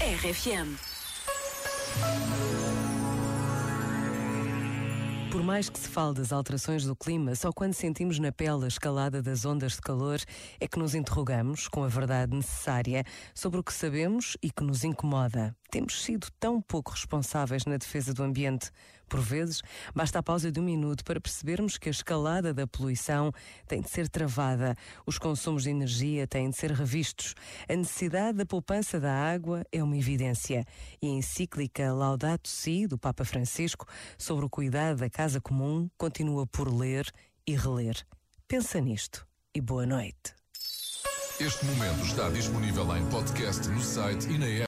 RFM. Por mais que se fale das alterações do clima, só quando sentimos na pele a escalada das ondas de calor é que nos interrogamos, com a verdade necessária, sobre o que sabemos e que nos incomoda. Temos sido tão pouco responsáveis na defesa do ambiente. Por vezes, basta a pausa de um minuto para percebermos que a escalada da poluição tem de ser travada, os consumos de energia têm de ser revistos, a necessidade da poupança da água é uma evidência. E a encíclica Laudato Si, do Papa Francisco, sobre o cuidado da casa comum, continua por ler e reler. Pensa nisto e boa noite. Este momento está disponível em podcast no site e na app.